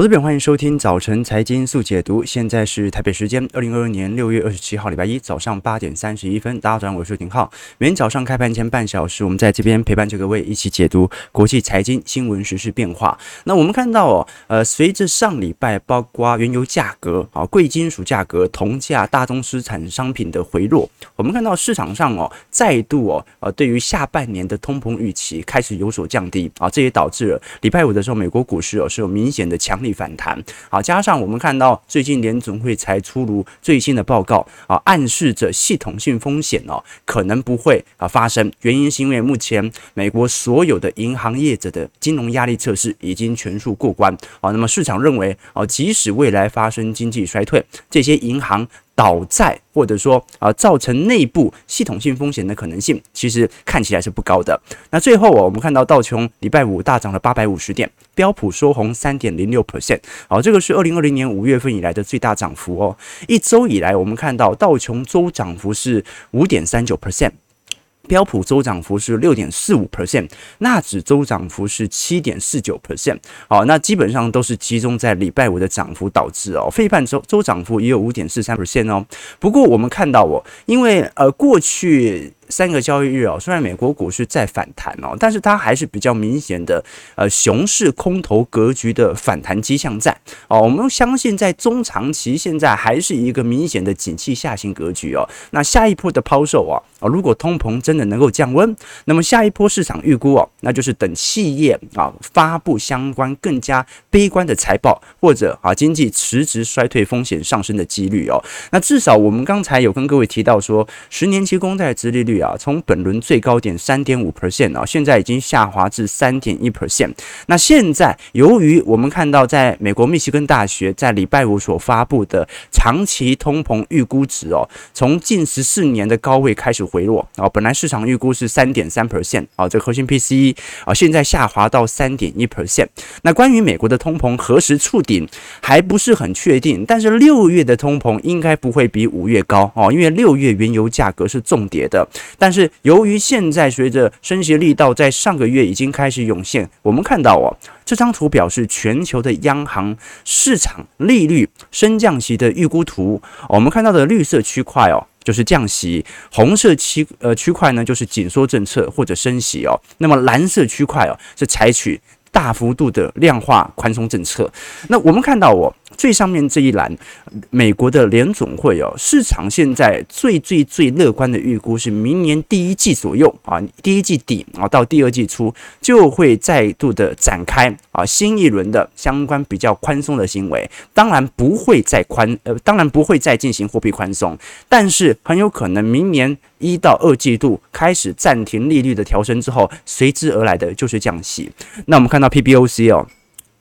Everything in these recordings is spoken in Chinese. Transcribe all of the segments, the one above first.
投资朋友，欢迎收听早晨财经速解读。现在是台北时间二零二二年六月二十七号，礼拜一早上八点三十一分。大家早上好，我是廷浩。每天早上开盘前半小时，我们在这边陪伴着各位一起解读国际财经新闻、时事变化。那我们看到哦，呃，随着上礼拜包括原油价格、啊贵金属价格、铜价、大宗资产商品的回落，我们看到市场上哦再度哦呃对于下半年的通膨预期开始有所降低啊，这也导致了礼拜五的时候美国股市哦是有明显的强力反弹，好，加上我们看到最近联总会才出炉最新的报告啊，暗示着系统性风险哦可能不会啊发生。原因是因为目前美国所有的银行业者的金融压力测试已经全数过关啊。那么市场认为啊，即使未来发生经济衰退，这些银行倒债或者说啊造成内部系统性风险的可能性，其实看起来是不高的。那最后啊我们看到道琼礼拜五大涨了八百五十点，标普收红三点零六 percent，好，这个是二零二零年五月份以来的最大涨幅哦。一周以来，我们看到道琼周涨幅是五点三九 percent。标普周涨幅是六点四五 percent，纳指周涨幅是七点四九 percent，好，那基本上都是集中在礼拜五的涨幅导致哦。费半周周涨幅也有五点四三 percent 哦。不过我们看到哦，因为呃过去。三个交易日哦，虽然美国股市在反弹哦，但是它还是比较明显的呃熊市空头格局的反弹迹象在哦。我们相信在中长期现在还是一个明显的景气下行格局哦。那下一波的抛售啊啊，如果通膨真的能够降温，那么下一波市场预估哦，那就是等企业啊发布相关更加悲观的财报，或者啊经济实质衰退风险上升的几率哦。那至少我们刚才有跟各位提到说，十年期公债殖利率。啊，从本轮最高点三点五 percent 啊，现在已经下滑至三点一 percent。那现在由于我们看到，在美国密西根大学在礼拜五所发布的长期通膨预估值哦，从近十四年的高位开始回落啊，本来市场预估是三点三 percent 啊，这核心 PCE 啊，现在下滑到三点一 percent。那关于美国的通膨何时触顶还不是很确定，但是六月的通膨应该不会比五月高哦，因为六月原油价格是重跌的。但是由于现在随着升息力道在上个月已经开始涌现，我们看到哦，这张图表示全球的央行市场利率升降息的预估图。我们看到的绿色区块哦，就是降息；红色区呃区块呢，就是紧缩政策或者升息哦。那么蓝色区块哦，是采取大幅度的量化宽松政策。那我们看到哦。最上面这一栏，美国的联总会哦，市场现在最最最乐观的预估是明年第一季左右啊，第一季底啊到第二季初就会再度的展开啊新一轮的相关比较宽松的行为，当然不会再宽呃，当然不会再进行货币宽松，但是很有可能明年一到二季度开始暂停利率的调升之后，随之而来的就是降息。那我们看到 PBOC 哦。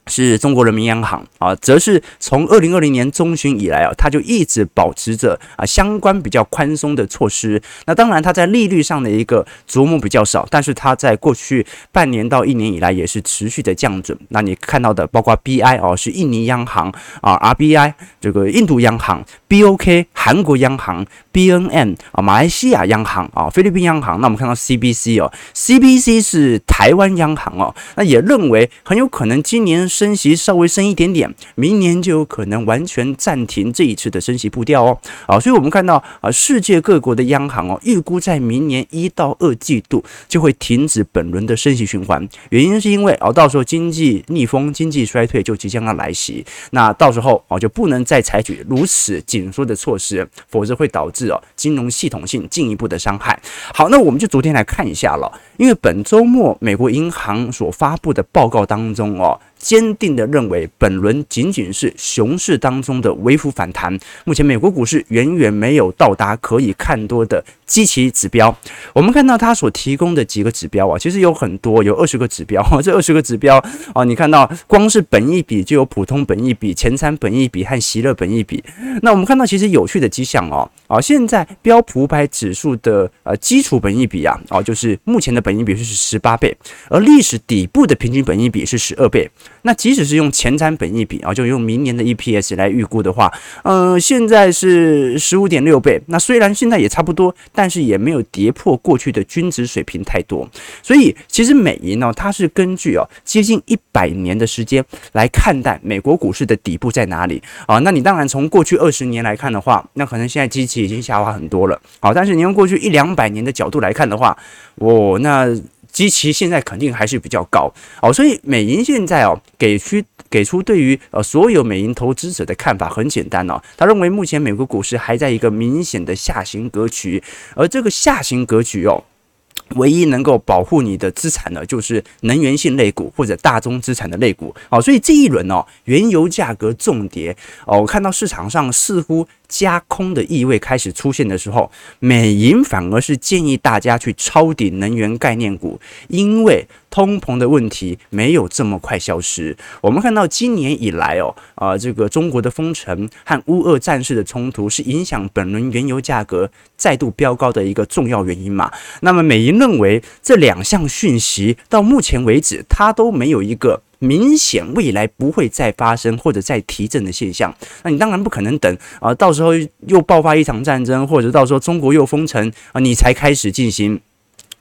是中国人民央行啊，则是从二零二零年中旬以来啊，它就一直保持着啊相关比较宽松的措施。那当然，它在利率上的一个琢磨比较少，但是它在过去半年到一年以来也是持续的降准。那你看到的，包括 BI 哦，是印尼央行啊，RBI 这个印度央行，BOK 韩国央行，BNM 啊，马来西亚央行啊，菲律宾央行。那我们看到 CBC 哦，CBC 是台湾央行哦，那也认为很有可能今年。升息稍微升一点点，明年就有可能完全暂停这一次的升息步调哦。啊，所以我们看到啊，世界各国的央行哦，预估在明年一到二季度就会停止本轮的升息循环。原因是因为哦，到时候经济逆风、经济衰退就即将要来袭，那到时候哦就不能再采取如此紧缩的措施，否则会导致哦金融系统性进一步的伤害。好，那我们就昨天来看一下了，因为本周末美国银行所发布的报告当中哦。坚定地认为，本轮仅仅是熊市当中的微幅反弹。目前美国股市远远没有到达可以看多的基期指标。我们看到它所提供的几个指标啊，其实有很多，有二十个指标。这二十个指标啊，你看到光是本益比就有普通本益比、前瞻本益比和息乐本益比。那我们看到其实有趣的迹象哦，啊，现在标普五百指数的呃基础本益比啊，哦，就是目前的本益比是十八倍，而历史底部的平均本益比是十二倍。那即使是用前瞻本益比啊，就用明年的 EPS 来预估的话，呃，现在是十五点六倍。那虽然现在也差不多，但是也没有跌破过去的均值水平太多。所以其实美银呢，它是根据哦接近一百年的时间来看待美国股市的底部在哪里啊。那你当然从过去二十年来看的话，那可能现在基期已经下滑很多了。好，但是你用过去一两百年的角度来看的话，哦，那。基期现在肯定还是比较高哦，所以美银现在哦给出给出对于呃所有美银投资者的看法很简单哦，他认为目前美国股市还在一个明显的下行格局，而这个下行格局哦。唯一能够保护你的资产呢，就是能源性类股或者大宗资产的类股。好，所以这一轮哦，原油价格重跌哦，我看到市场上似乎加空的意味开始出现的时候，美银反而是建议大家去抄底能源概念股，因为通膨的问题没有这么快消失。我们看到今年以来哦，啊，这个中国的封城和乌俄战事的冲突是影响本轮原油价格再度飙高的一个重要原因嘛。那么美银认为这两项讯息到目前为止，它都没有一个明显未来不会再发生或者再提振的现象。那你当然不可能等啊，到时候又爆发一场战争，或者到时候中国又封城啊，你才开始进行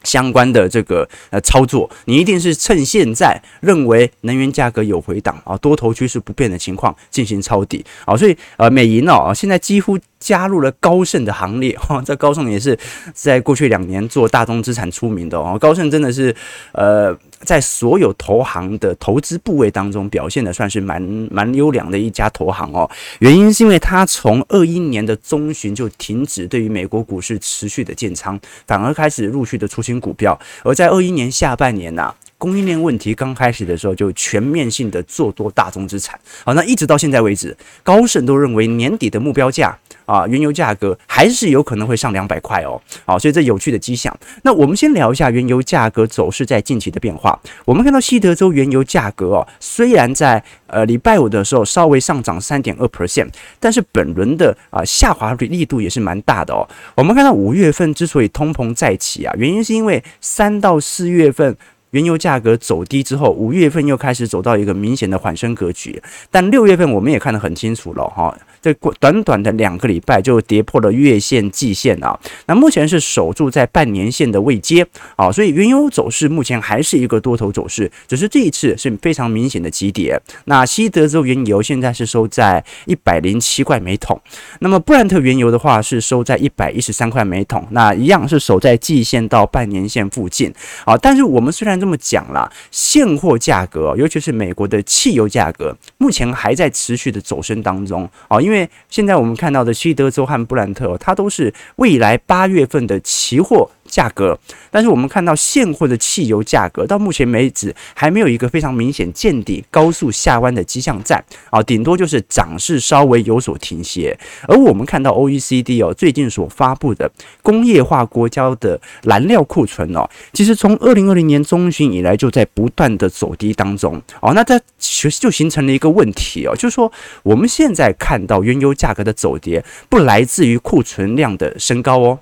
相关的这个呃操作。你一定是趁现在认为能源价格有回档啊，多头趋势不变的情况进行抄底啊。所以呃，美银哦，现在几乎。加入了高盛的行列哈，这高盛也是在过去两年做大宗资产出名的哦。高盛真的是呃，在所有投行的投资部位当中表现的算是蛮蛮优良的一家投行哦。原因是因为它从二一年的中旬就停止对于美国股市持续的建仓，反而开始陆续的出清股票。而在二一年下半年呢、供应链问题刚开始的时候，就全面性的做多大宗资产。好，那一直到现在为止，高盛都认为年底的目标价。啊，原油价格还是有可能会上两百块哦。好，所以这有趣的迹象。那我们先聊一下原油价格走势在近期的变化。我们看到西德州原油价格哦，虽然在呃礼拜五的时候稍微上涨三点二 percent，但是本轮的啊下滑力度也是蛮大的哦。我们看到五月份之所以通膨再起啊，原因是因为三到四月份。原油价格走低之后，五月份又开始走到一个明显的缓升格局，但六月份我们也看得很清楚了哈，这短短的两个礼拜就跌破了月线、季线啊，那目前是守住在半年线的位阶啊，所以原油走势目前还是一个多头走势，只是这一次是非常明显的急跌。那西德州原油现在是收在一百零七块每桶，那么布兰特原油的话是收在一百一十三块每桶，那一样是守在季线到半年线附近啊，但是我们虽然这么讲啦，现货价格，尤其是美国的汽油价格，目前还在持续的走升当中啊。因为现在我们看到的西德州和布兰特，它都是未来八月份的期货价格，但是我们看到现货的汽油价格到目前为止还没有一个非常明显见底、高速下弯的迹象在啊，顶多就是涨势稍微有所停歇。而我们看到 OECD 哦最近所发布的工业化国家的燃料库存哦，其实从二零二零年中旬以来就在不断的走低当中哦，那它其实就形成了一个问题哦，就是说我们现在看到原油价格的走跌不来自于库存量的升高哦。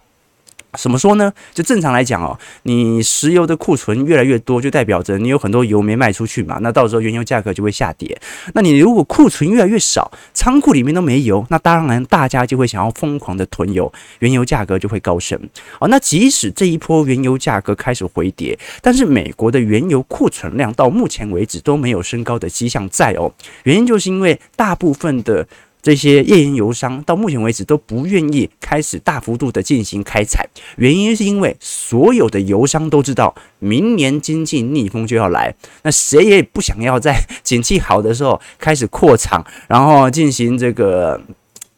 怎么说呢？就正常来讲哦，你石油的库存越来越多，就代表着你有很多油没卖出去嘛。那到时候原油价格就会下跌。那你如果库存越来越少，仓库里面都没油，那当然大家就会想要疯狂的囤油，原油价格就会高升。哦，那即使这一波原油价格开始回跌，但是美国的原油库存量到目前为止都没有升高的迹象在哦。原因就是因为大部分的。这些页岩油商到目前为止都不愿意开始大幅度的进行开采，原因是因为所有的油商都知道明年经济逆风就要来，那谁也不想要在 景气好的时候开始扩厂，然后进行这个。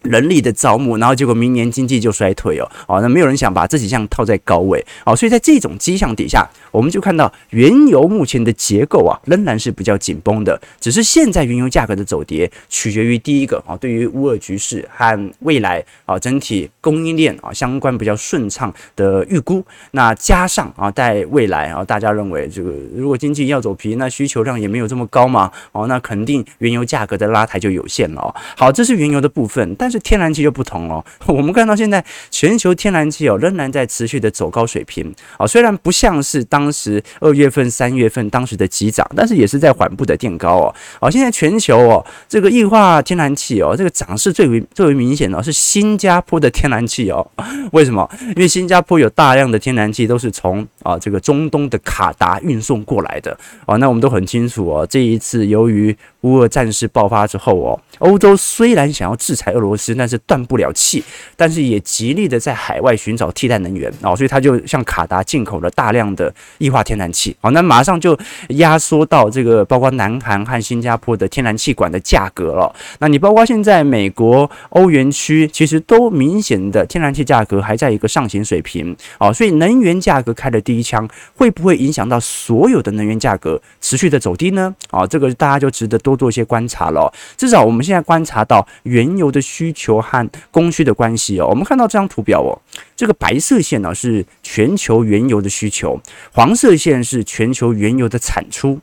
人力的招募，然后结果明年经济就衰退哦，哦，那没有人想把这几项套在高位，哦，所以在这种迹象底下，我们就看到原油目前的结构啊，仍然是比较紧绷的，只是现在原油价格的走跌取决于第一个啊，对于乌尔局势和未来啊整体供应链啊相关比较顺畅的预估，那加上啊在未来啊，大家认为这个如果经济要走皮，那需求量也没有这么高嘛，哦，那肯定原油价格的拉抬就有限了哦。好，这是原油的部分，但但是天然气就不同了。我们看到现在全球天然气哦仍然在持续的走高水平啊，虽然不像是当时二月份、三月份当时的急涨，但是也是在缓步的垫高哦。好，现在全球哦这个液化天然气哦这个涨势最为最为明显的是新加坡的天然气哦。为什么？因为新加坡有大量的天然气都是从啊这个中东的卡达运送过来的哦。那我们都很清楚哦，这一次由于乌俄战事爆发之后哦，欧洲虽然想要制裁俄罗斯，但是断不了气，但是也极力的在海外寻找替代能源哦，所以他就向卡达进口了大量的液化天然气哦，那马上就压缩到这个包括南韩和新加坡的天然气管的价格了。那你包括现在美国、欧元区，其实都明显的天然气价格还在一个上行水平哦，所以能源价格开了第一枪，会不会影响到所有的能源价格持续的走低呢？啊，这个大家就值得。多做一些观察了，至少我们现在观察到原油的需求和供需的关系哦。我们看到这张图表哦，这个白色线呢是全球原油的需求，黄色线是全球原油的产出。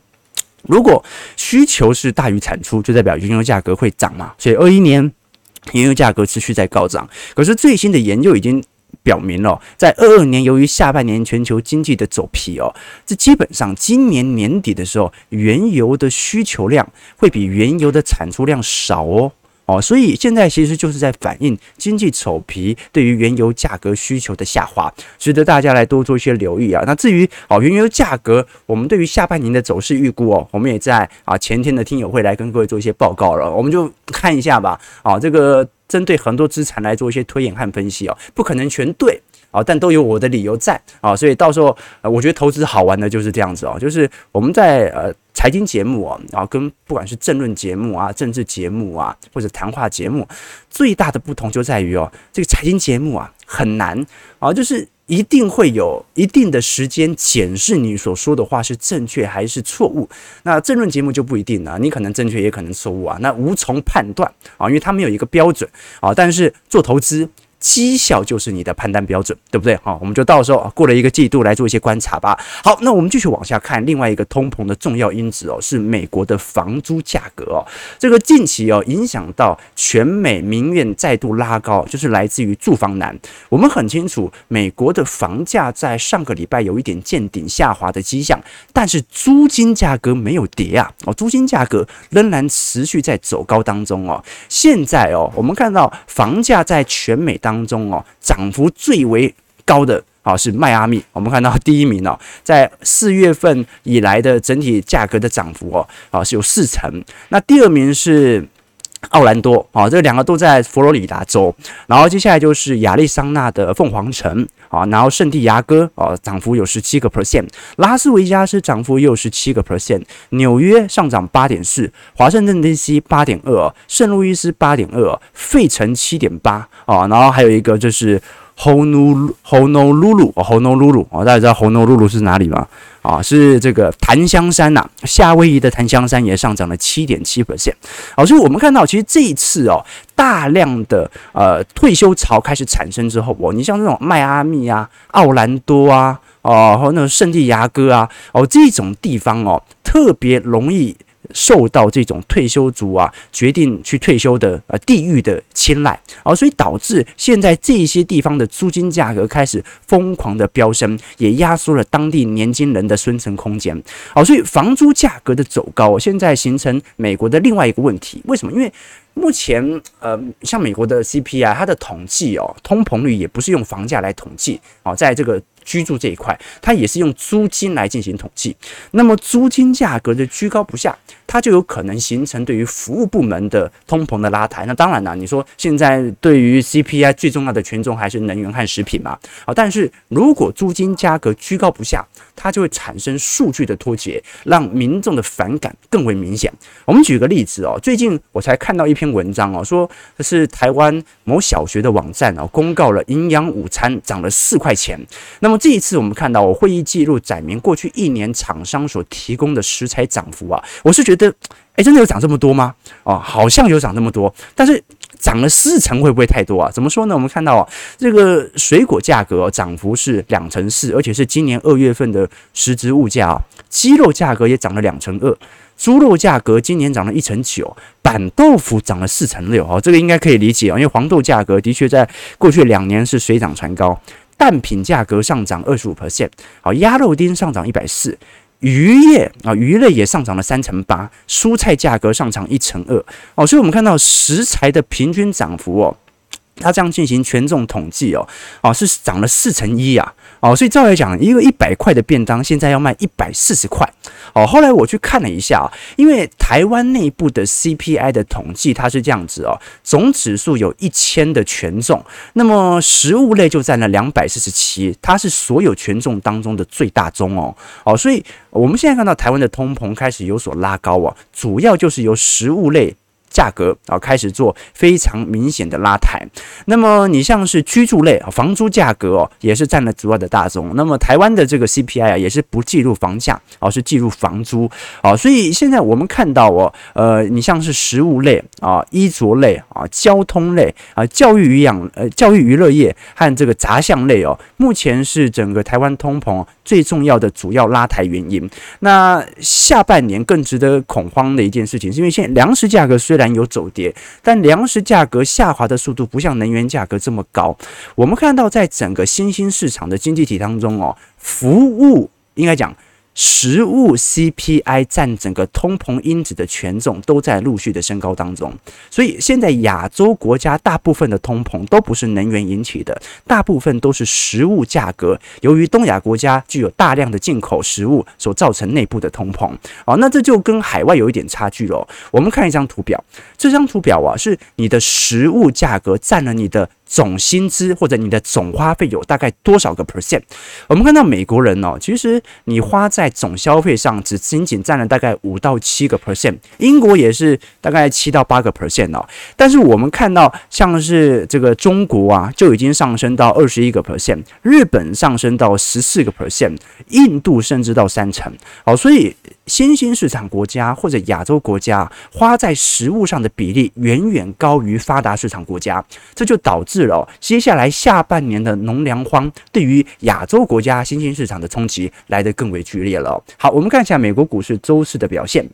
如果需求是大于产出，就代表原油价格会涨嘛。所以二一年原油价格持续在高涨，可是最新的研究已经。表明了，在二二年，由于下半年全球经济的走皮哦，这基本上今年年底的时候，原油的需求量会比原油的产出量少哦哦，所以现在其实就是在反映经济走皮对于原油价格需求的下滑，值得大家来多做一些留意啊。那至于哦原油价格，我们对于下半年的走势预估哦，我们也在啊前天的听友会来跟各位做一些报告了，我们就看一下吧啊这个。针对很多资产来做一些推演和分析哦，不可能全对啊，但都有我的理由在啊，所以到时候，我觉得投资好玩的就是这样子哦，就是我们在呃财经节目啊，然后跟不管是政论节目啊、政治节目啊，或者谈话节目，最大的不同就在于哦，这个财经节目啊很难啊，就是。一定会有一定的时间检视你所说的话是正确还是错误。那政论节目就不一定了，你可能正确也可能错误啊，那无从判断啊，因为它没有一个标准啊。但是做投资。绩效就是你的判断标准，对不对？好，我们就到时候过了一个季度来做一些观察吧。好，那我们继续往下看，另外一个通膨的重要因子哦，是美国的房租价格哦。这个近期哦，影响到全美民怨再度拉高，就是来自于住房难。我们很清楚，美国的房价在上个礼拜有一点见顶下滑的迹象，但是租金价格没有跌啊，哦，租金价格仍然持续在走高当中哦。现在哦，我们看到房价在全美。当中哦，涨幅最为高的啊是迈阿密，我们看到第一名哦，在四月份以来的整体价格的涨幅哦啊是有四成，那第二名是奥兰多啊，这两个都在佛罗里达州，然后接下来就是亚利桑那的凤凰城啊，然后圣地牙哥啊涨幅有十七个 percent，拉斯维加斯涨幅也有十七个 percent，纽约上涨八点四，华盛顿 DC 八点二，圣路易斯八点二，费城七点八。啊，然后还有一个就是 Honolulu Honolulu Honolulu 大家知道 Honolulu 是哪里吗？啊，是这个檀香山呐，夏威夷的檀香山也上涨了七点七 percent。好，所以我们看到，其实这一次哦，大量的呃退休潮开始产生之后，哦，你像这种迈阿密啊、奥兰多啊，哦，和那个圣地亚哥啊，哦，这种地方哦，特别容易。受到这种退休族啊决定去退休的呃地域的青睐啊，所以导致现在这些地方的租金价格开始疯狂的飙升，也压缩了当地年轻人的生存空间。好，所以房租价格的走高，现在形成美国的另外一个问题。为什么？因为目前呃，像美国的 CPI，它的统计哦，通膨率也不是用房价来统计哦，在这个。居住这一块，它也是用租金来进行统计。那么租金价格的居高不下，它就有可能形成对于服务部门的通膨的拉抬。那当然了，你说现在对于 CPI 最重要的权重还是能源和食品嘛？好，但是如果租金价格居高不下，它就会产生数据的脱节，让民众的反感更为明显。我们举个例子哦，最近我才看到一篇文章哦，说这是台湾某小学的网站哦，公告了营养午餐涨了四块钱。那么这一次我们看到，我会议记录载明过去一年厂商所提供的食材涨幅啊，我是觉得，哎，真的有涨这么多吗？哦，好像有涨这么多，但是涨了四成会不会太多啊？怎么说呢？我们看到啊，这个水果价格涨幅是两成四，而且是今年二月份的实质物价啊，鸡肉价格也涨了两成二。猪肉价格今年涨了一成九，板豆腐涨了四成六，哦，这个应该可以理解啊，因为黄豆价格的确在过去两年是水涨船高，蛋品价格上涨二十五 percent，好，鸭肉丁上涨一百四，渔业啊鱼类也上涨了三成八，蔬菜价格上涨一成二，哦，所以我们看到食材的平均涨幅哦。它这样进行权重统计哦，哦是涨了四成一啊，哦，所以照来讲，一个一百块的便当现在要卖一百四十块哦。后来我去看了一下，因为台湾内部的 CPI 的统计它是这样子哦，总指数有一千的权重，那么食物类就占了两百四十七，它是所有权重当中的最大宗哦，哦，所以我们现在看到台湾的通膨开始有所拉高啊，主要就是由食物类。价格啊开始做非常明显的拉抬，那么你像是居住类啊，房租价格哦也是占了主要的大宗。那么台湾的这个 CPI 啊也是不计入房价，而是计入房租啊。所以现在我们看到哦，呃，你像是食物类啊、衣着类啊、交通类啊、教育营养呃、教育娱乐业和这个杂项类哦，目前是整个台湾通膨最重要的主要拉抬原因。那下半年更值得恐慌的一件事情，是因为现在粮食价格虽然有走跌，但粮食价格下滑的速度不像能源价格这么高。我们看到，在整个新兴市场的经济体当中哦，服务应该讲。食物 CPI 占整个通膨因子的权重都在陆续的升高当中，所以现在亚洲国家大部分的通膨都不是能源引起的，大部分都是食物价格。由于东亚国家具有大量的进口食物所造成内部的通膨，哦，那这就跟海外有一点差距喽。我们看一张图表，这张图表啊是你的食物价格占了你的。总薪资或者你的总花费有大概多少个 percent？我们看到美国人哦，其实你花在总消费上只仅仅占了大概五到七个 percent，英国也是大概七到八个 percent 哦。但是我们看到像是这个中国啊，就已经上升到二十一个 percent，日本上升到十四个 percent，印度甚至到三成。好，所以。新兴市场国家或者亚洲国家花在食物上的比例远远高于发达市场国家，这就导致了接下来下半年的农粮荒对于亚洲国家新兴市场的冲击来得更为剧烈了。好，我们看一下美国股市周四的表现。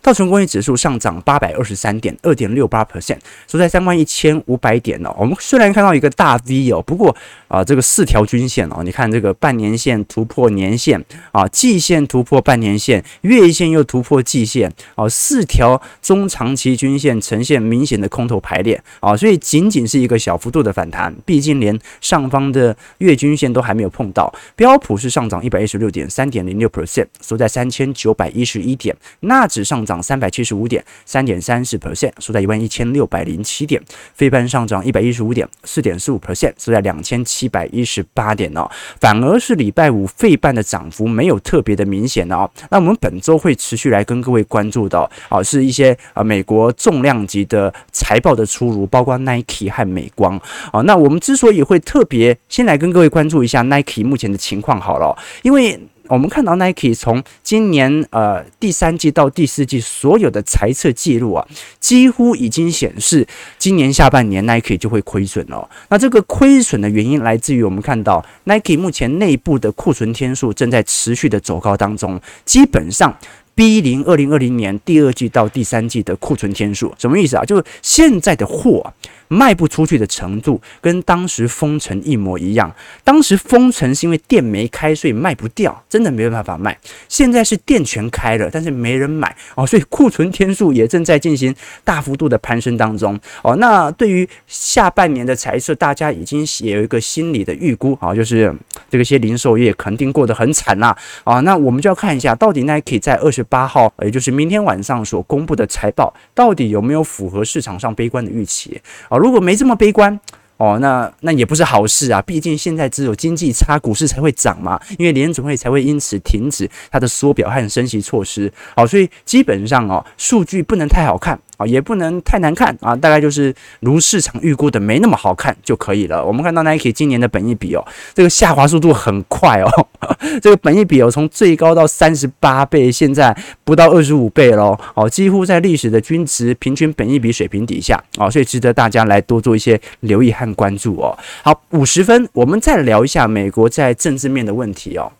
道琼工业指数上涨八百二十三点，二点六八 percent，收在三万一千五百点哦。我们虽然看到一个大 V 哦，不过啊，这个四条均线哦，你看这个半年线突破年线啊，季线突破半年线，月线又突破季线啊，四条中长期均线呈现明显的空头排列啊，所以仅仅是一个小幅度的反弹，毕竟连上方的月均线都还没有碰到。标普是上涨一百一十六点，三点零六 percent，收在三千九百一十一点。那只上涨三百七十五点，三点三四 percent，收在一万一千六百零七点。费半上涨一百一十五点，四点四五 percent，收在两千七百一十八点哦。反而是礼拜五费半的涨幅没有特别的明显哦。那我们本周会持续来跟各位关注到啊，是一些啊美国重量级的财报的出炉，包括 Nike 和美光啊。那我们之所以会特别先来跟各位关注一下 Nike 目前的情况好了，因为。我们看到 Nike 从今年呃第三季到第四季所有的财测记录啊，几乎已经显示今年下半年 Nike 就会亏损了。那这个亏损的原因来自于我们看到 Nike 目前内部的库存天数正在持续的走高当中，基本上。，B 零二零二零年第二季到第三季的库存天数，什么意思啊？就是现在的货卖不出去的程度跟当时封城一模一样。当时封城是因为店没开，所以卖不掉，真的没办法卖。现在是店全开了，但是没人买哦，所以库存天数也正在进行大幅度的攀升当中哦。那对于下半年的财测，大家已经有一个心理的预估啊，就是这个些零售业肯定过得很惨啦啊。那我们就要看一下，到底 Nike 在二十。八号，也就是明天晚上所公布的财报，到底有没有符合市场上悲观的预期如果没这么悲观。哦，那那也不是好事啊！毕竟现在只有经济差，股市才会涨嘛。因为联准会才会因此停止它的缩表和升息措施。好，所以基本上哦，数据不能太好看啊，也不能太难看啊，大概就是如市场预估的没那么好看就可以了。我们看到 Nike 今年的本益比哦，这个下滑速度很快哦，这个本益比哦从最高到三十八倍，现在不到二十五倍喽，哦，几乎在历史的均值平均本益比水平底下啊，所以值得大家来多做一些留意和。关注哦，好，五十分，我们再聊一下美国在政治面的问题哦。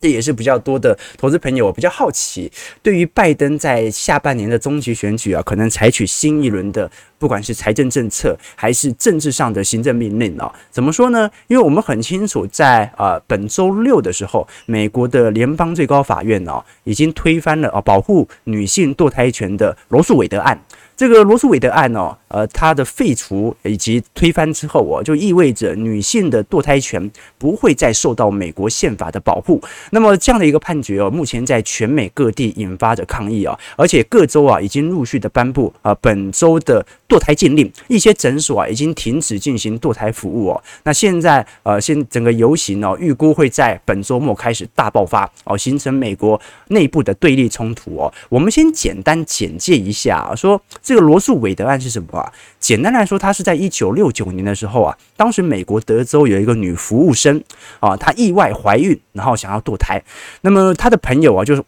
这也是比较多的投资朋友我比较好奇，对于拜登在下半年的中期选举啊，可能采取新一轮的，不管是财政政策还是政治上的行政命令啊，怎么说呢？因为我们很清楚在，在啊本周六的时候，美国的联邦最高法院哦，已经推翻了啊保护女性堕胎权的罗诉韦德案。这个罗诉韦德案哦，呃，它的废除以及推翻之后哦，就意味着女性的堕胎权不会再受到美国宪法的保护。那么这样的一个判决哦，目前在全美各地引发着抗议啊，而且各州啊已经陆续的颁布啊本州的堕胎禁令，一些诊所啊已经停止进行堕胎服务哦。那现在呃，现整个游行哦，预估会在本周末开始大爆发哦，形成美国内部的对立冲突哦。我们先简单简介一下，说。这个罗诉韦德案是什么啊？简单来说，它是在一九六九年的时候啊，当时美国德州有一个女服务生啊，她意外怀孕，然后想要堕胎。那么她的朋友啊，就是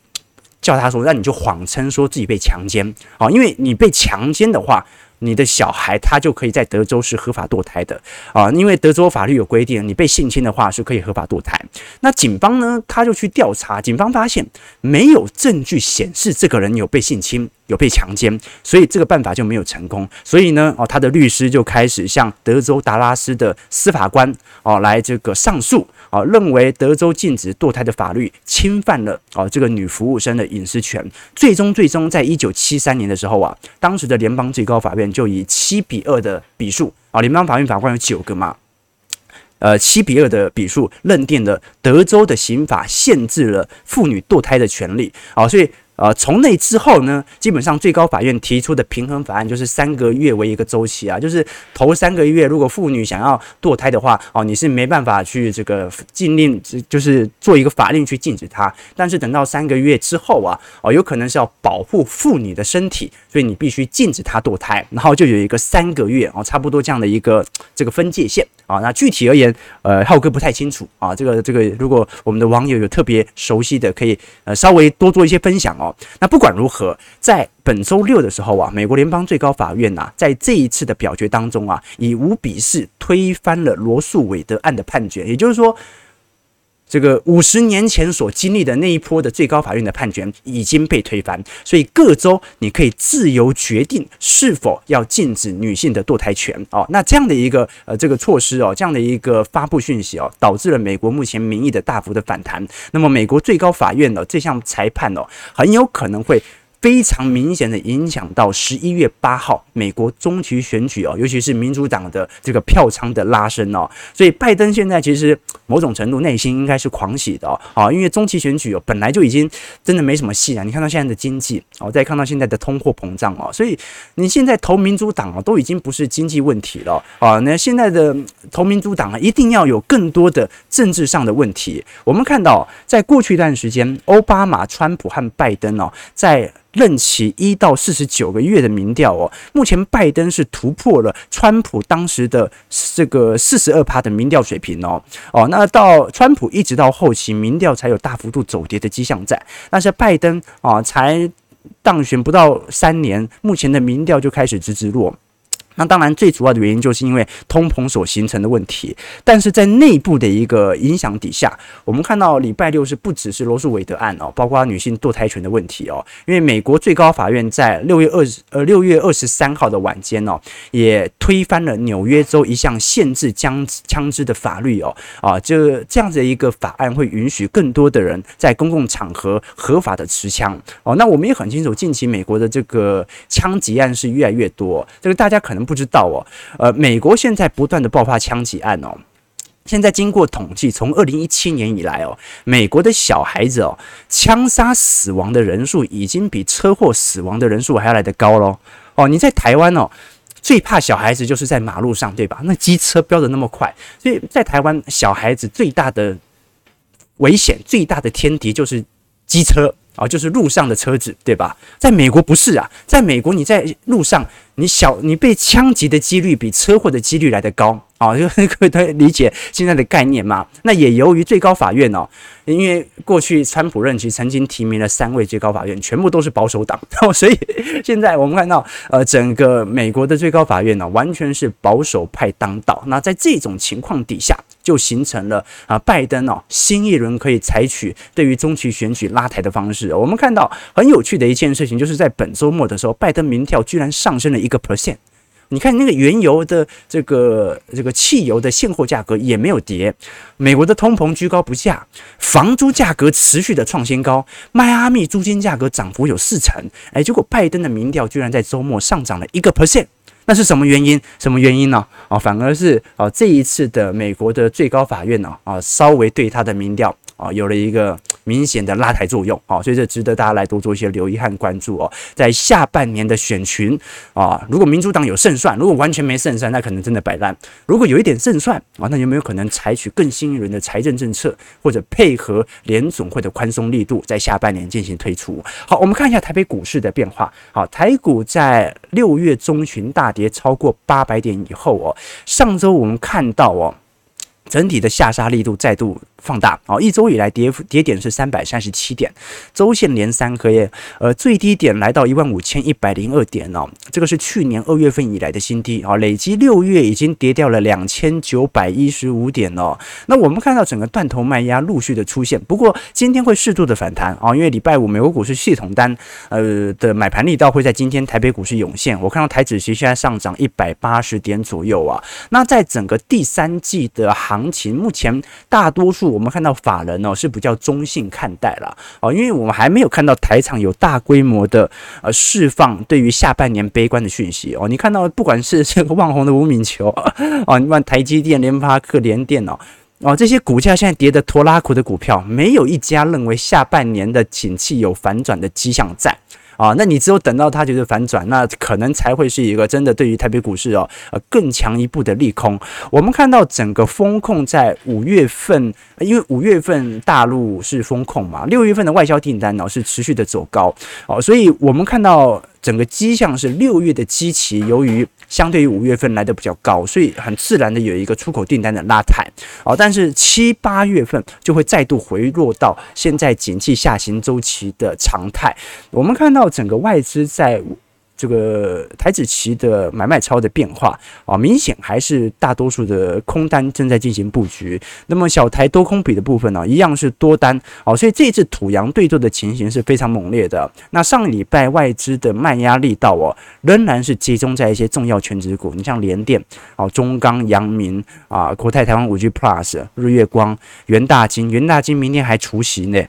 叫她说：“那你就谎称说自己被强奸啊，因为你被强奸的话。”你的小孩他就可以在德州是合法堕胎的啊，因为德州法律有规定，你被性侵的话是可以合法堕胎。那警方呢，他就去调查，警方发现没有证据显示这个人有被性侵、有被强奸，所以这个办法就没有成功。所以呢，哦，他的律师就开始向德州达拉斯的司法官哦来这个上诉。啊，认为德州禁止堕胎的法律侵犯了哦这个女服务生的隐私权。最终，最终在一九七三年的时候啊，当时的联邦最高法院就以七比二的比数啊，联邦法院法官有九个嘛，呃，七比二的比数认定了德州的刑法限制了妇女堕胎的权利啊，所以。呃，从那之后呢，基本上最高法院提出的平衡法案就是三个月为一个周期啊，就是头三个月，如果妇女想要堕胎的话，哦，你是没办法去这个禁令，就是做一个法令去禁止它。但是等到三个月之后啊，哦，有可能是要保护妇女的身体，所以你必须禁止她堕胎，然后就有一个三个月哦，差不多这样的一个 这个分界线啊。那具体而言，呃，浩哥不太清楚啊。这个这个，如果我们的网友有特别熟悉的，可以呃稍微多做一些分享哦。那不管如何，在本周六的时候啊，美国联邦最高法院呐，在这一次的表决当中啊，以五比四推翻了罗素韦德案的判决，也就是说。这个五十年前所经历的那一波的最高法院的判决已经被推翻，所以各州你可以自由决定是否要禁止女性的堕胎权哦。那这样的一个呃这个措施哦，这样的一个发布讯息哦，导致了美国目前民意的大幅的反弹。那么美国最高法院的这项裁判哦，很有可能会。非常明显的影响到十一月八号美国中期选举哦，尤其是民主党的这个票仓的拉升哦，所以拜登现在其实某种程度内心应该是狂喜的，啊，因为中期选举哦本来就已经真的没什么戏了，你看到现在的经济哦，再看到现在的通货膨胀哦，所以你现在投民主党哦都已经不是经济问题了啊，那现在的投民主党啊一定要有更多的政治上的问题。我们看到在过去一段时间，奥巴马、川普和拜登哦在。任期一到四十九个月的民调哦，目前拜登是突破了川普当时的这个四十二趴的民调水平哦。哦，那到川普一直到后期民调才有大幅度走跌的迹象在，但是拜登啊才当选不到三年，目前的民调就开始直直落。那当然，最主要的原因就是因为通膨所形成的问题。但是在内部的一个影响底下，我们看到礼拜六是不只是罗诉韦德案哦，包括女性堕胎权的问题哦。因为美国最高法院在六月二十呃六月二十三号的晚间哦，也推翻了纽约州一项限制枪枪支的法律哦啊，这这样子的一个法案会允许更多的人在公共场合合法的持枪哦。那我们也很清楚，近期美国的这个枪击案是越来越多，这个大家可能。不知道哦，呃，美国现在不断的爆发枪击案哦。现在经过统计，从二零一七年以来哦，美国的小孩子哦，枪杀死亡的人数已经比车祸死亡的人数还要来得高喽。哦，你在台湾哦，最怕小孩子就是在马路上，对吧？那机车飙得那么快，所以在台湾小孩子最大的危险、最大的天敌就是机车啊，就是路上的车子，对吧？在美国不是啊，在美国你在路上。你小，你被枪击的几率比车祸的几率来得高啊！就 各位都理解现在的概念嘛。那也由于最高法院哦，因为过去川普任期曾经提名了三位最高法院，全部都是保守党，然 后所以现在我们看到，呃，整个美国的最高法院呢，完全是保守派当道。那在这种情况底下，就形成了啊，拜登哦，新一轮可以采取对于中期选举拉抬的方式。我们看到很有趣的一件事情，就是在本周末的时候，拜登民调居然上升了一个 percent。你看那个原油的这个这个汽油的现货价格也没有跌，美国的通膨居高不下，房租价格持续的创新高，迈阿密租金价格涨幅有四成，哎，结果拜登的民调居然在周末上涨了一个 percent，那是什么原因？什么原因呢？啊，反而是啊这一次的美国的最高法院呢啊稍微对他的民调。啊，有了一个明显的拉抬作用啊，所以这值得大家来多做一些留意和关注哦。在下半年的选群啊，如果民主党有胜算，如果完全没胜算，那可能真的摆烂；如果有一点胜算啊，那有没有可能采取更新一轮的财政政策，或者配合联总会的宽松力度，在下半年进行推出？好，我们看一下台北股市的变化。好，台股在六月中旬大跌超过八百点以后哦，上周我们看到哦，整体的下杀力度再度。放大哦，一周以来跌幅跌点是三百三十七点，周线连三黑，呃，最低点来到一万五千一百零二点哦，这个是去年二月份以来的新低啊，累计六月已经跌掉了两千九百一十五点哦。那我们看到整个断头卖压陆续的出现，不过今天会适度的反弹啊，因为礼拜五美国股市系统单呃的买盘力道会在今天台北股市涌现，我看到台指期现在上涨一百八十点左右啊。那在整个第三季的行情，目前大多数。我们看到法人哦是比较中性看待了哦，因为我们还没有看到台厂有大规模的呃释放对于下半年悲观的讯息哦。你看到不管是这个旺宏的无名球 哦，你看台积电、联发科、联电哦哦这些股价现在跌得拖拉苦的股票，没有一家认为下半年的景气有反转的迹象在。啊，那你只有等到它觉得反转，那可能才会是一个真的对于台北股市哦，呃，更强一步的利空。我们看到整个风控在五月份，因为五月份大陆是风控嘛，六月份的外销订单呢是持续的走高哦，所以我们看到整个迹象是六月的基期由于。相对于五月份来的比较高，所以很自然的有一个出口订单的拉抬，哦，但是七八月份就会再度回落到现在景气下行周期的常态。我们看到整个外资在。这个台指期的买卖超的变化啊，明显还是大多数的空单正在进行布局。那么小台多空比的部分呢，一样是多单哦，所以这次土洋对坐的情形是非常猛烈的。那上礼拜外资的卖压力道哦，仍然是集中在一些重要权值股，你像联电、哦中钢、阳明啊、国泰台湾五 G Plus、日月光、元大金，元大金明天还除息呢。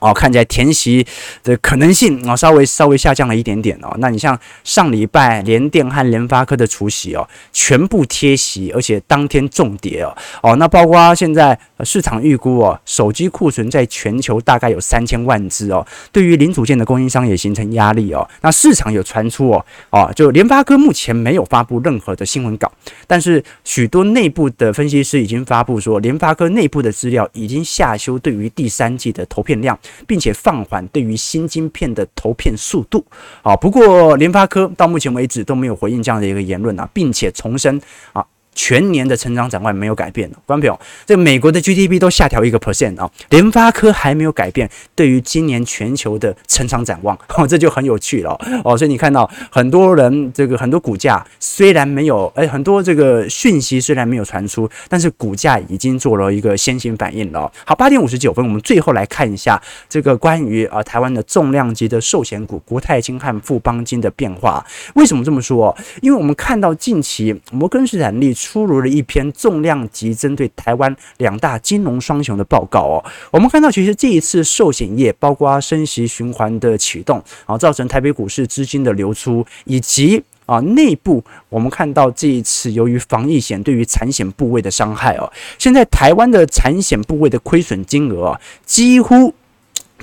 哦，看起来填息的可能性哦，稍微稍微下降了一点点哦。那你像上礼拜联电和联发科的除息哦，全部贴息，而且当天重跌哦。哦，那包括现在市场预估哦，手机库存在全球大概有三千万只哦，对于零组件的供应商也形成压力哦。那市场有传出哦，哦，就联发科目前没有发布任何的新闻稿，但是许多内部的分析师已经发布说，联发科内部的资料已经下修对于第三季的投片量。并且放缓对于新晶片的投片速度，啊，不过联发科到目前为止都没有回应这样的一个言论啊，并且重申啊。全年的成长展望没有改变的，观众朋友，这个美国的 GDP 都下调一个 percent 啊，联发科还没有改变对于今年全球的成长展望，哦，这就很有趣了哦。所以你看到很多人这个很多股价虽然没有，哎，很多这个讯息虽然没有传出，但是股价已经做了一个先行反应了。好，八点五十九分，我们最后来看一下这个关于啊台湾的重量级的寿险股国泰金和富邦金的变化。为什么这么说？因为我们看到近期摩根士丹利。出炉了一篇重量级针对台湾两大金融双雄的报告哦。我们看到，其实这一次寿险业包括升息循环的启动啊，造成台北股市资金的流出，以及啊内部我们看到这一次由于防疫险对于产险部位的伤害哦，现在台湾的产险部位的亏损金额，几乎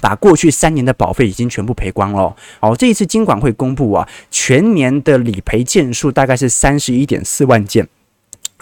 把过去三年的保费已经全部赔光了哦。这一次金管会公布啊，全年的理赔件数大概是三十一点四万件。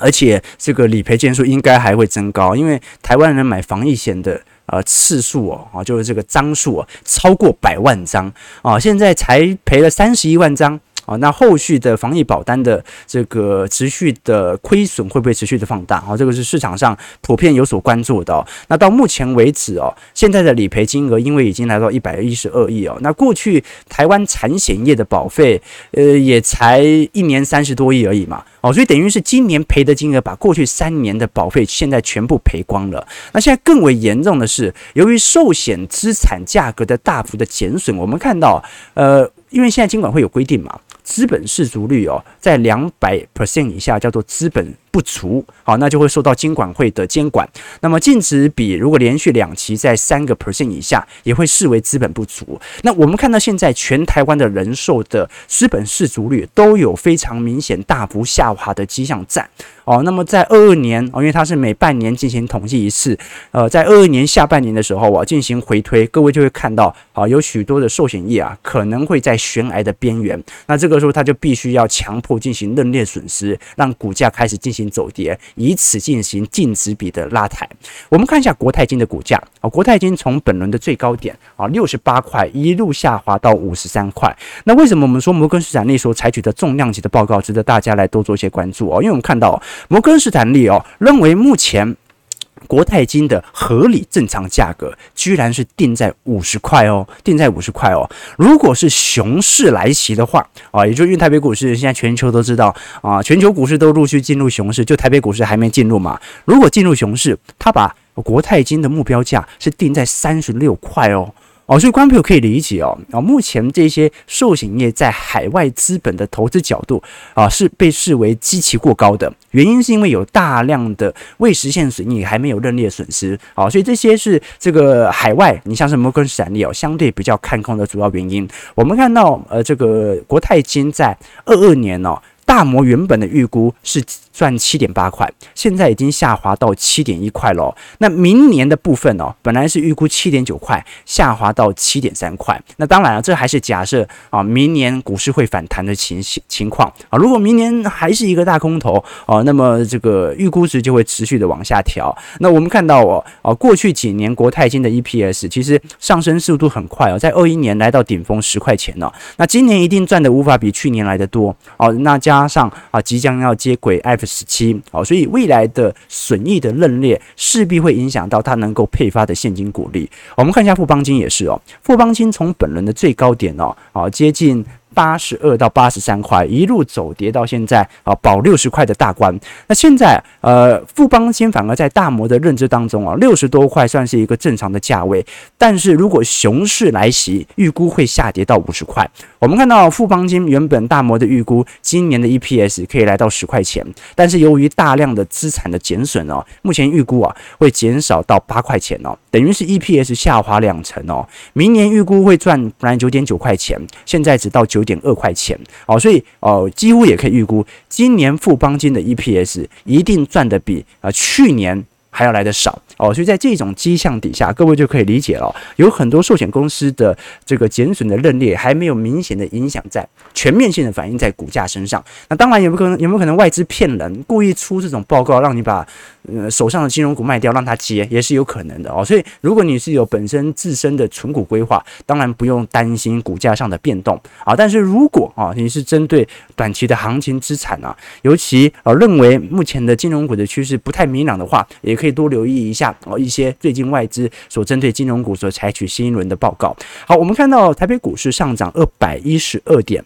而且这个理赔件数应该还会增高，因为台湾人买防疫险的呃次数哦，啊就是这个张数啊超过百万张啊，现在才赔了三十一万张。啊，那后续的防疫保单的这个持续的亏损会不会持续的放大？啊，这个是市场上普遍有所关注的。那到目前为止哦，现在的理赔金额因为已经来到一百一十二亿哦，那过去台湾产险业的保费呃也才一年三十多亿而已嘛，哦，所以等于是今年赔的金额把过去三年的保费现在全部赔光了。那现在更为严重的是，由于寿险资产价格的大幅的减损，我们看到呃。因为现在金管会有规定嘛，资本适足率哦，在两百 percent 以下叫做资本不足，好，那就会受到金管会的监管。那么净值比如果连续两期在三个 percent 以下，也会视为资本不足。那我们看到现在全台湾的人寿的资本适足率都有非常明显大幅下滑的迹象在。哦，那么在二二年哦，因为它是每半年进行统计一次，呃，在二二年下半年的时候啊，进行回推，各位就会看到啊，有许多的寿险业啊，可能会在悬崖的边缘。那这个时候，它就必须要强迫进行认列损失，让股价开始进行走跌，以此进行净值比的拉抬。我们看一下国泰金的股价啊，国泰金从本轮的最高点啊六十八块一路下滑到五十三块。那为什么我们说摩根士丹利所采取的重量级的报告值得大家来多做一些关注哦？因为我们看到。摩根士丹利哦，认为目前国泰金的合理正常价格居然是定在五十块哦，定在五十块哦。如果是熊市来袭的话啊，也就是因为台北股市现在全球都知道啊，全球股市都陆续进入熊市，就台北股市还没进入嘛。如果进入熊市，它把国泰金的目标价是定在三十六块哦。哦，所以观众朋友可以理解哦，啊，目前这些寿险业在海外资本的投资角度啊，是被视为极其过高的，原因是因为有大量的未实现损益还没有认列损失，啊，所以这些是这个海外，你像是摩根士丹利哦，相对比较看空的主要原因。我们看到，呃，这个国泰金在二二年哦。大摩原本的预估是赚七点八块，现在已经下滑到七点一块了。那明年的部分哦，本来是预估七点九块，下滑到七点三块。那当然了，这还是假设啊，明年股市会反弹的情情况啊。如果明年还是一个大空头啊，那么这个预估值就会持续的往下调。那我们看到哦，啊，过去几年国泰金的 EPS 其实上升速度很快哦，在二一年来到顶峰十块钱了。那今年一定赚的无法比去年来的多哦。那加加上啊，即将要接轨 F 十七，好，所以未来的损益的认列势必会影响到它能够配发的现金股利。我们看一下富邦金也是哦，富邦金从本轮的最高点哦，啊接近。八十二到八十三块，一路走跌到现在啊，保六十块的大关。那现在呃，富邦金反而在大摩的认知当中啊，六十多块算是一个正常的价位。但是如果熊市来袭，预估会下跌到五十块。我们看到富邦金原本大摩的预估，今年的 EPS 可以来到十块钱，但是由于大量的资产的减损哦，目前预估啊会减少到八块钱哦，等于是 EPS 下滑两成哦。明年预估会赚本来九点九块钱，现在只到九。点二块钱哦，所以哦，几乎也可以预估，今年富邦金的 EPS 一定赚得比啊去年还要来的少哦，所以在这种迹象底下，各位就可以理解了，有很多寿险公司的这个减损的认列还没有明显的影响在全面性的反映在股价身上。那当然有没有可能有没有可能外资骗人，故意出这种报告让你把呃手上的金融股卖掉，让他接也是有可能的哦。所以如果你是有本身自身的存股规划，当然不用担心股价上的变动啊。但是如果啊你是针对短期的行情资产啊，尤其呃认为目前的金融股的趋势不太明朗的话，也可以多留意一下哦，一些最近外资所针对金融股所采取新一轮的报告。好，我们看到台北股市上涨二百一十二点。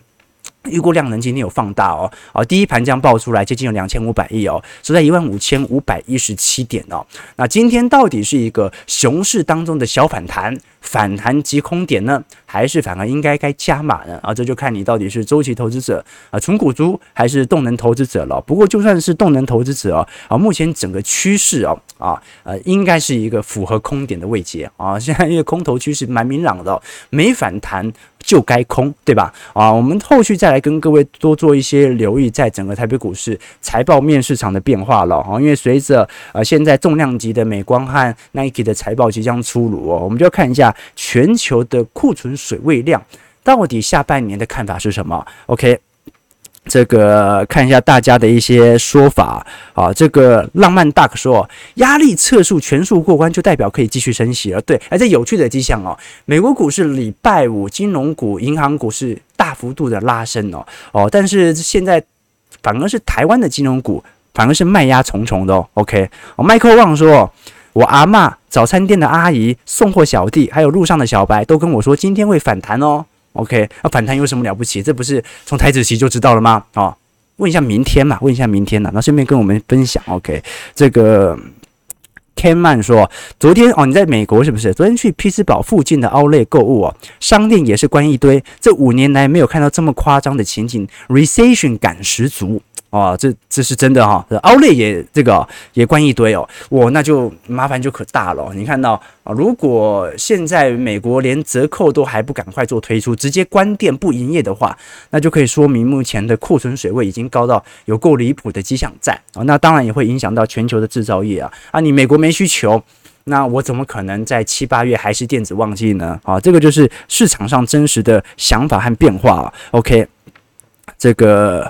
预估量能今天有放大哦，哦，第一盘这样爆出来，接近有两千五百亿哦，收在一万五千五百一十七点哦。那今天到底是一个熊市当中的小反弹，反弹即空点呢，还是反而应该该加码呢？啊，这就看你到底是周期投资者啊，纯股族还是动能投资者了。不过就算是动能投资者啊，目前整个趋势哦，啊，呃，应该是一个符合空点的位阶啊。现在因为空头趋势蛮明朗的，没反弹。就该空，对吧？啊，我们后续再来跟各位多做一些留意，在整个台北股市财报面市场的变化了啊。因为随着呃现在重量级的美光和 Nike 的财报即将出炉哦，我们就要看一下全球的库存水位量到底下半年的看法是什么。OK。这个看一下大家的一些说法啊，这个浪漫 duck 说，压力测数全数过关就代表可以继续升息了。对，而且有趣的迹象哦，美国股市礼拜五金融股、银行股是大幅度的拉升哦哦，但是现在反而是台湾的金融股反而是卖压重重的哦。OK，哦，Michael Wang 说，我阿嬷、早餐店的阿姨、送货小弟，还有路上的小白都跟我说今天会反弹哦。OK，那反弹有什么了不起？这不是从台子期就知道了吗？哦，问一下明天嘛，问一下明天呐，那顺便跟我们分享。OK，这个 Kenman 说，昨天哦，你在美国是不是？昨天去匹兹堡附近的奥莱购物哦，商店也是关一堆，这五年来没有看到这么夸张的情景，Recession 感十足。哦，这这是真的哈、哦，奥利也这个也关一堆哦，我那就麻烦就可大了。你看到啊，如果现在美国连折扣都还不赶快做推出，直接关店不营业的话，那就可以说明目前的库存水位已经高到有够离谱的迹象在啊。那当然也会影响到全球的制造业啊啊，你美国没需求，那我怎么可能在七八月还是电子旺季呢？啊，这个就是市场上真实的想法和变化。OK，这个。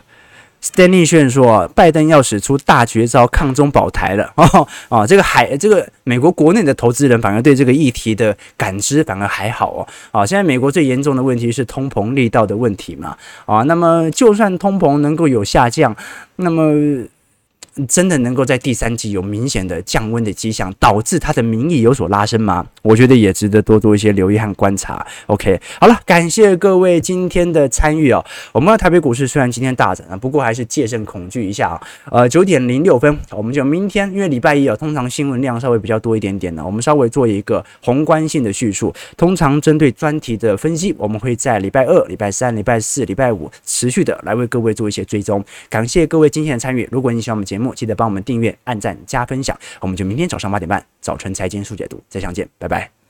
Stanley 炫说：“拜登要使出大绝招抗中保台了 哦哦，这个海这个美国国内的投资人反而对这个议题的感知反而还好哦啊，现在美国最严重的问题是通膨力道的问题嘛啊，那么就算通膨能够有下降，那么。”真的能够在第三季有明显的降温的迹象，导致它的民意有所拉升吗？我觉得也值得多做一些留意和观察。OK，好了，感谢各位今天的参与哦。我们的台北股市虽然今天大涨啊，不过还是戒慎恐惧一下啊。呃，九点零六分，我们就明天，因为礼拜一啊，通常新闻量稍微比较多一点点呢，我们稍微做一个宏观性的叙述。通常针对专题的分析，我们会在礼拜二、礼拜三、礼拜四、礼拜五持续的来为各位做一些追踪。感谢各位今天的参与。如果你喜欢我们节目记得帮我们订阅、按赞、加分享，我们就明天早上八点半早晨财经速解读再相见，拜拜。